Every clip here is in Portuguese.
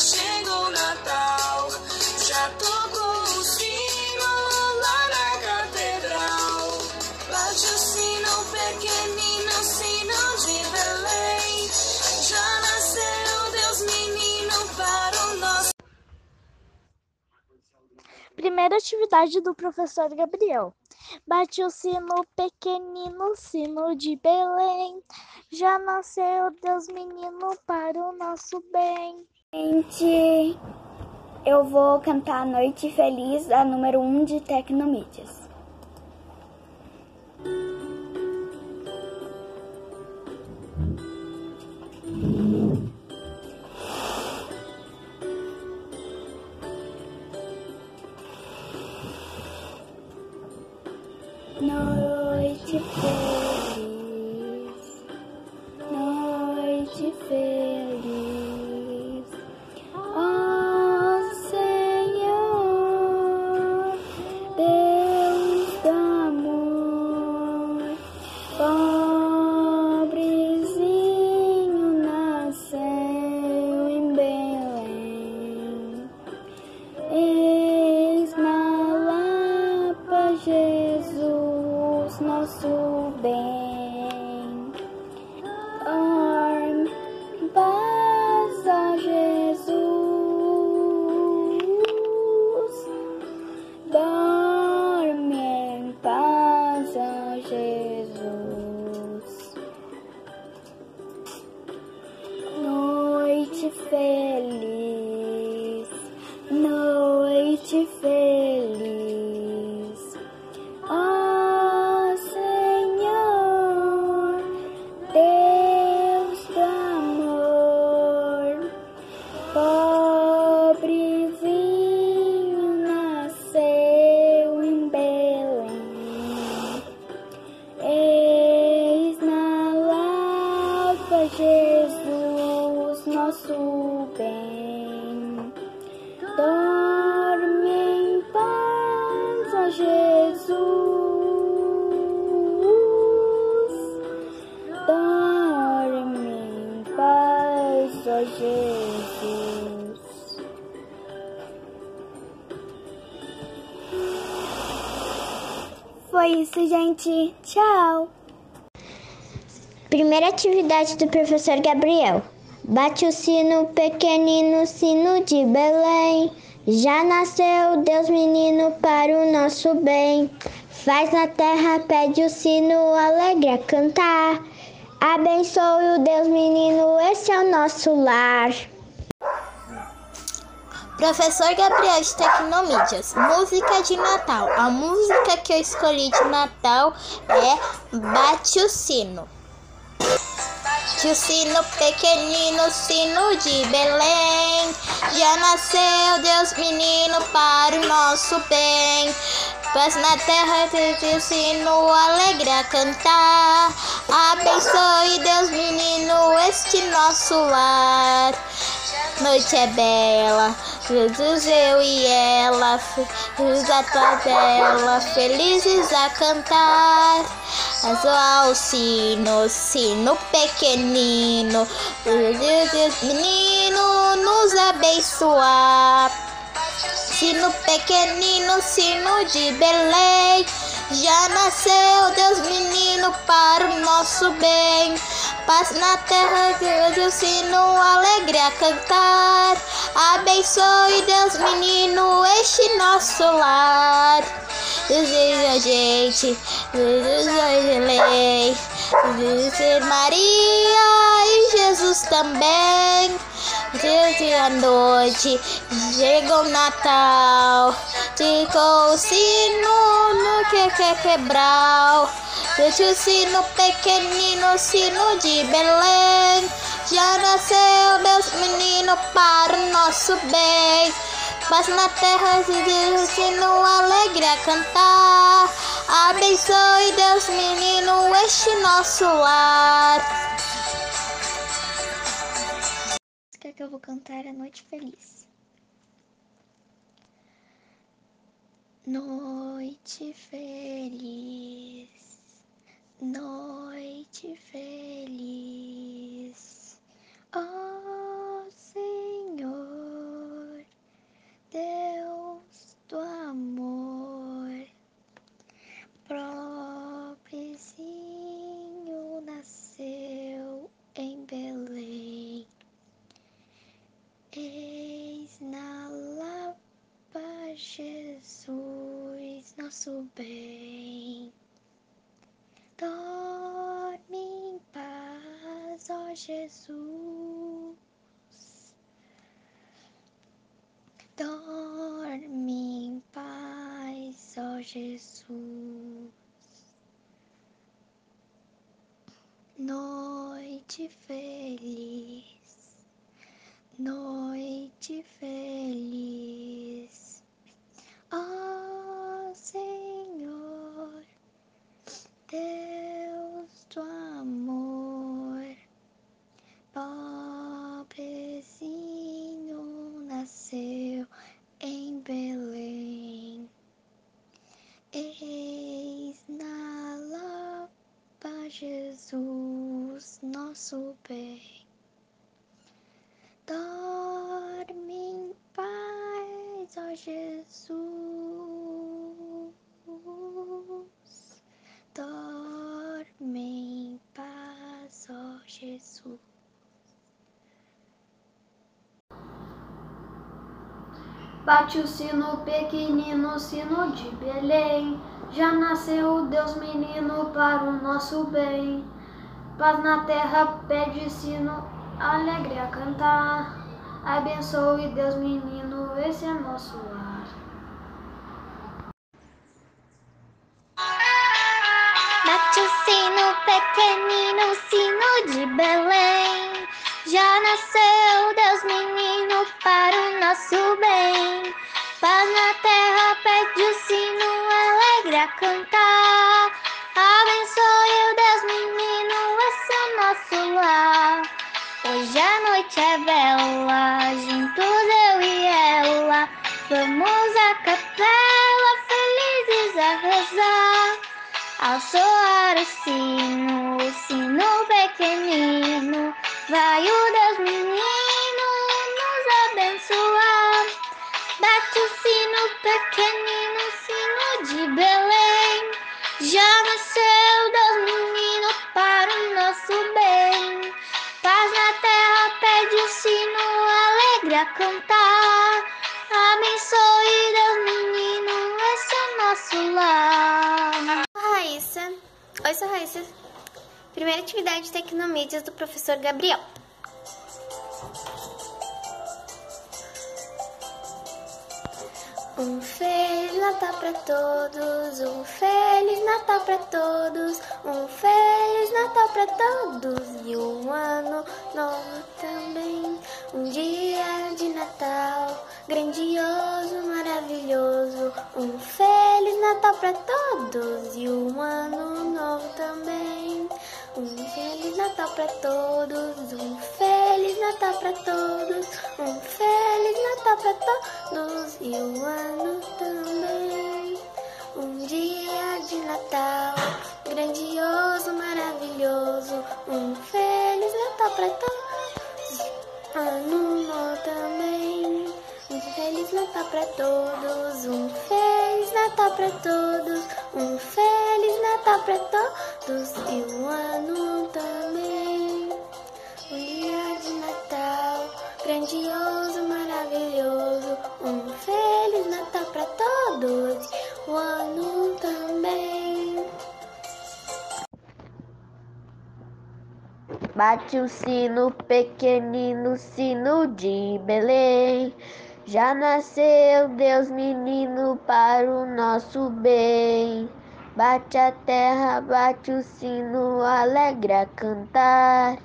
chegou o Natal, já tocou o sino lá na catedral. Bate o sino pequenino, sino de Belém. Já nasceu Deus menino para o nosso. Primeira atividade do professor Gabriel. Bate o sino pequenino, sino de Belém. Já nasceu Deus menino para o nosso bem. Gente, eu vou cantar Noite Feliz, a número 1 um de Tecnomídias. Feliz, noite feliz. Ó Senhor, Deus do amor, pobrezinho nasceu em Belém. Eis na lava Jesus, nosso bem. Dorme em paz, ó Jesus. Dorme em paz, ó Jesus. Foi isso, gente. Tchau. Primeira atividade do professor Gabriel. Bate o sino, pequenino sino de Belém. Já nasceu Deus menino para o nosso bem. Faz na terra, pede o sino, alegre a cantar. Abençoe o Deus menino, esse é o nosso lar. Professor Gabriel de Tecnomídias, música de Natal. A música que eu escolhi de Natal é Bate o Sino. O sino pequenino, sino de Belém. Já nasceu Deus menino para o nosso bem. Paz na terra, teve o sino alegre a cantar. Abençoe Deus menino este nosso lar. Noite é bela, Jesus, eu e ela, felizes a tabela, felizes a cantar. Azoar o sino, sino pequenino, menino nos abençoar. Sino pequenino, sino de Belém. Já nasceu Deus menino para o nosso bem. Paz na terra, Deus o sino alegre a cantar. Abençoe Deus menino este nosso lar. Deseja a gente, deseja lei. Deseja Maria e Jesus também. Desde a noite chegou o Natal, ficou o sino no que quer quebrar. Deixa o sino pequenino, sino de Belém. Já nasceu Deus menino para o nosso bem. Mas na terra se diz o sino alegre a cantar. Abençoe Deus menino este nosso lar. música que eu vou cantar é Noite Feliz. Noite feliz, noite feliz, ó Senhor, Deus do amor, pobrezinho nasceu em Belém. Eis na Lapa Jesus, nosso bem. Dorme em paz, ó Jesus. Dorme em paz, ó Jesus. Noite feliz, noite feliz. Ó Senhor, Deus do amor, pobrezinho nasceu em Belém. Eis na lapa Jesus, nosso bem. Dorme em paz, ó Jesus. Dorme em paz, ó Jesus. Bate o sino pequenino, sino de Belém. Já nasceu Deus menino para o nosso bem. Paz na terra, pede sino, alegre a cantar. Abençoe Deus menino, esse é nosso lar. Bate o sino pequenino, sino de Belém. Já nasceu Deus menino para o nosso bem. Paz na terra, pede o sino alegre a cantar. Abençoe o Deus menino, esse é o nosso lar. Hoje a noite é bela, juntos eu e ela. Vamos à capela, felizes a rezar. Ao soar o sino, o sino pequenino, vai o Primeira atividade de Tecnomídias do professor Gabriel. Um Feliz Natal pra todos, um Feliz Natal pra todos, um Feliz Natal pra todos e um ano novo também. Um dia de Natal grandioso, maravilhoso, um Feliz Natal pra todos e um ano novo também. Um Feliz Natal pra todos, um Feliz Natal pra todos, um Feliz Natal pra todos e um ano também. Um dia de Natal grandioso, maravilhoso, um Feliz Natal pra todos, ano novo também. Um Feliz Natal pra todos, um Feliz Natal pra todos, um Feliz Natal pra todos e um ano também. Um dia de Natal grandioso, maravilhoso, um Feliz Natal pra todos, um ano também. Bate o sino pequenino, sino de Belém. Já nasceu Deus menino para o nosso bem. Bate a terra, bate o sino, alegre a cantar.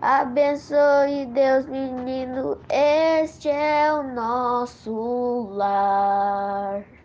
Abençoe Deus menino, este é o nosso lar.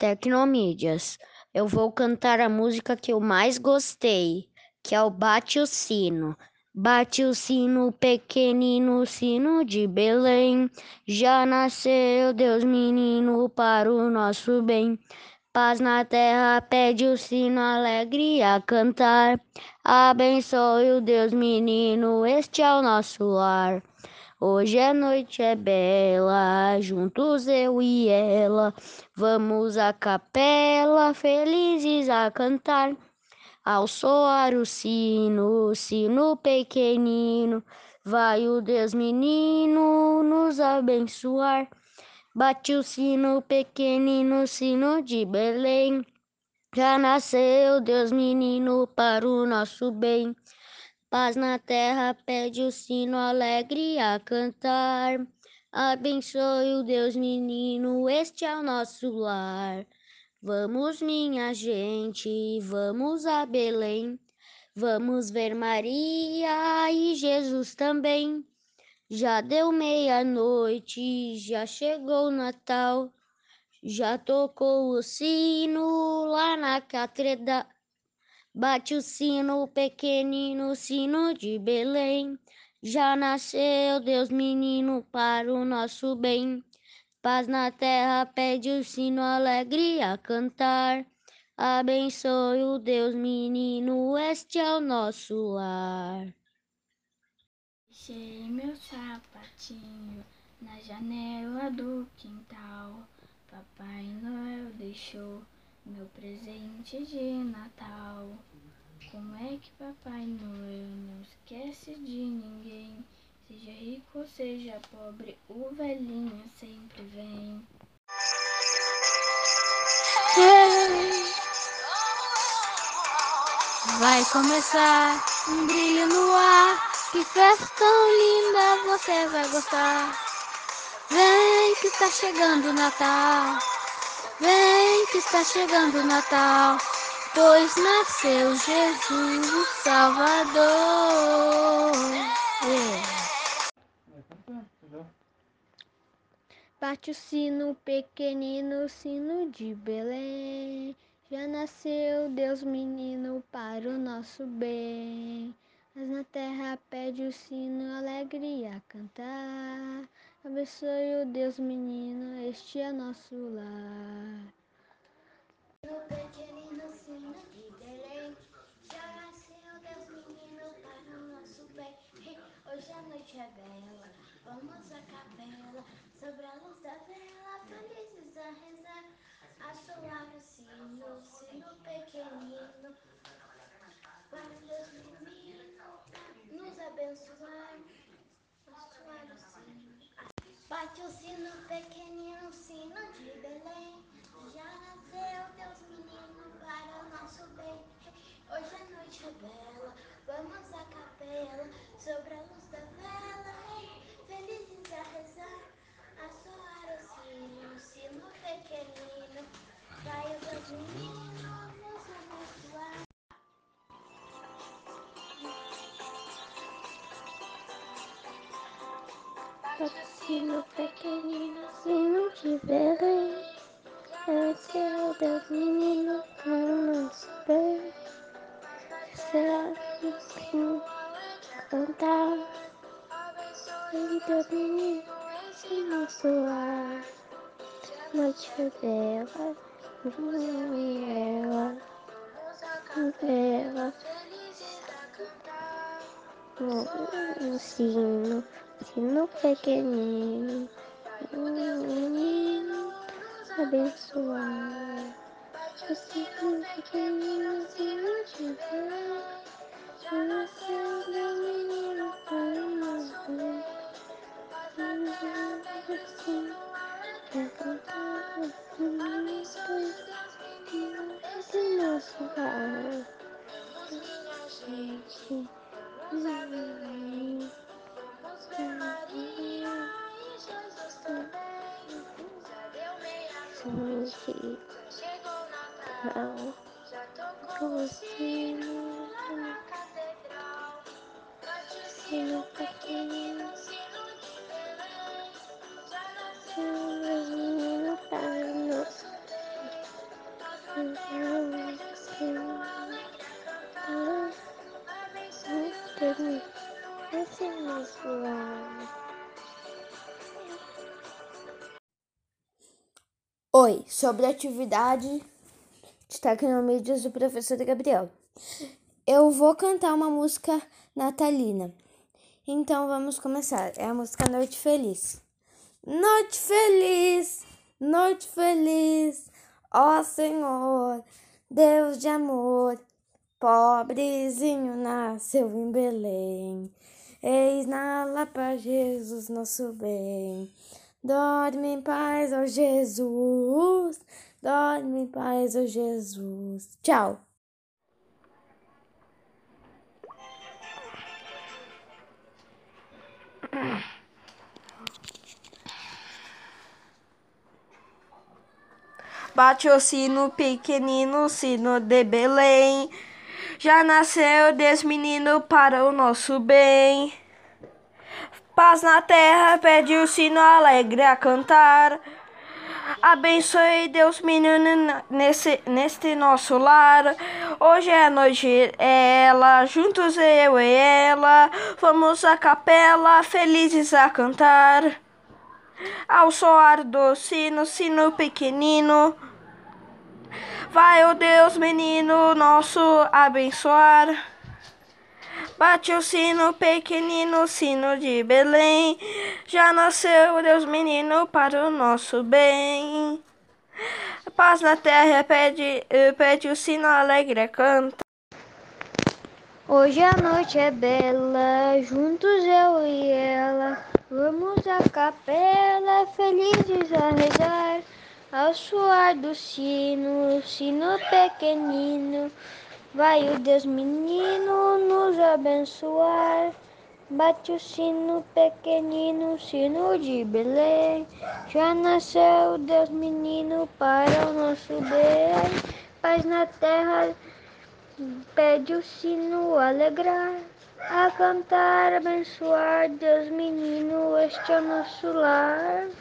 Tecnomídias. Eu vou cantar a música que eu mais gostei, que é o Bate o Sino. Bate o sino pequenino, sino de Belém. Já nasceu Deus menino para o nosso bem. Paz na terra, pede o sino alegre a cantar. Abençoe o Deus menino, este é o nosso lar. Hoje a noite é bela, juntos eu e ela, vamos à capela, felizes a cantar. Ao soar o sino, sino pequenino, vai o Deus menino nos abençoar. Bate o sino pequenino, sino de Belém. Já nasceu Deus menino para o nosso bem. Paz na terra, pede o sino alegre a cantar. Abençoe o Deus menino, este é o nosso lar. Vamos, minha gente, vamos a Belém. Vamos ver Maria e Jesus também. Já deu meia-noite, já chegou o Natal. Já tocou o sino lá na catedral. Bate o sino pequenino, sino de Belém. Já nasceu Deus menino para o nosso bem. Paz na terra, pede o sino alegre a cantar. Abençoe o Deus menino, este é o nosso lar. Deixei meu sapatinho na janela do quintal. Papai Noel deixou meu presente de Natal. Como é que Papai Noel não esquece de ninguém? Seja rico, seja pobre, o velhinho sempre vem. Vai começar um brilho no ar. Que festa tão linda você vai gostar. Vem que está chegando o Natal. Vem que está chegando o Natal. Pois nasceu Jesus o Salvador. Bate o sino pequenino, sino de Belém. Já nasceu Deus menino para o nosso bem. Mas na terra pede o sino alegria a cantar. Abençoe o Deus menino, este é nosso lar. No pequenino sino de Belém, já nasceu Deus menino para o nosso bem. Hoje a noite é bela, vamos à capela, sobre a luz da vela, felizes a rezar, a soar o sino, sino pequenino, para Deus menino nos abençoar, a soar o sino. Bate o sino pequenino, sino de Belém. Já nasceu Deus menino para o nosso bem. Hoje a noite é bela, vamos à capela, sobre a luz da vela, felizes a rezar, a soar o sino, sino pequenino. Vai o Deus menino nos abençoar. Sino pequenino, sino de Belém. É o Deus menino para o nosso bem. Será o sino cantar. Ele menino, esse nosso lar. Noite é bela, lua e ela. Bela, um sino, sino pequenino, um menino abençoar. O sino pequenino, sino de Belém, já nasceu catedral. Prosino na catedral. Sino pequeno, sino de Belém. Já nasceu menino para nosso bem. Então, Senhor, abençoe-nos. Esse Oi, sobre a atividade de tecnomídias do professor Gabriel. Eu vou cantar uma música natalina. Então vamos começar. É a música Noite Feliz. Noite feliz, noite feliz, ó Senhor, Deus de amor, pobrezinho nasceu em Belém. Eis na lapa Jesus, nosso bem. Dorme em paz, ó Jesus. Dorme em paz, ó Jesus. Tchau. Bate o sino pequenino, sino de Belém. Já nasceu Deus menino para o nosso bem. Paz na terra, pede o sino alegre a cantar. Abençoe Deus menino nesse, neste nosso lar. Hoje é noite é ela, juntos eu e ela. Vamos à capela, felizes a cantar. Ao soar do sino, sino pequenino. Vai, o oh Deus menino nosso abençoar. Bate o sino pequenino, sino de Belém. Já nasceu Deus menino para o nosso bem. Paz na terra, pede, pede o sino alegre, canta. Hoje a noite é bela, juntos eu e ela. Vamos à capela, felizes a rezar. Ao suar do sino, sino pequenino. Vai o Deus menino nos abençoar. Bate o sino pequenino, sino de Belém. Já nasceu Deus menino para o nosso bem. Paz na terra, pede o sino alegrar. A cantar, abençoar, Deus menino, este é o nosso lar.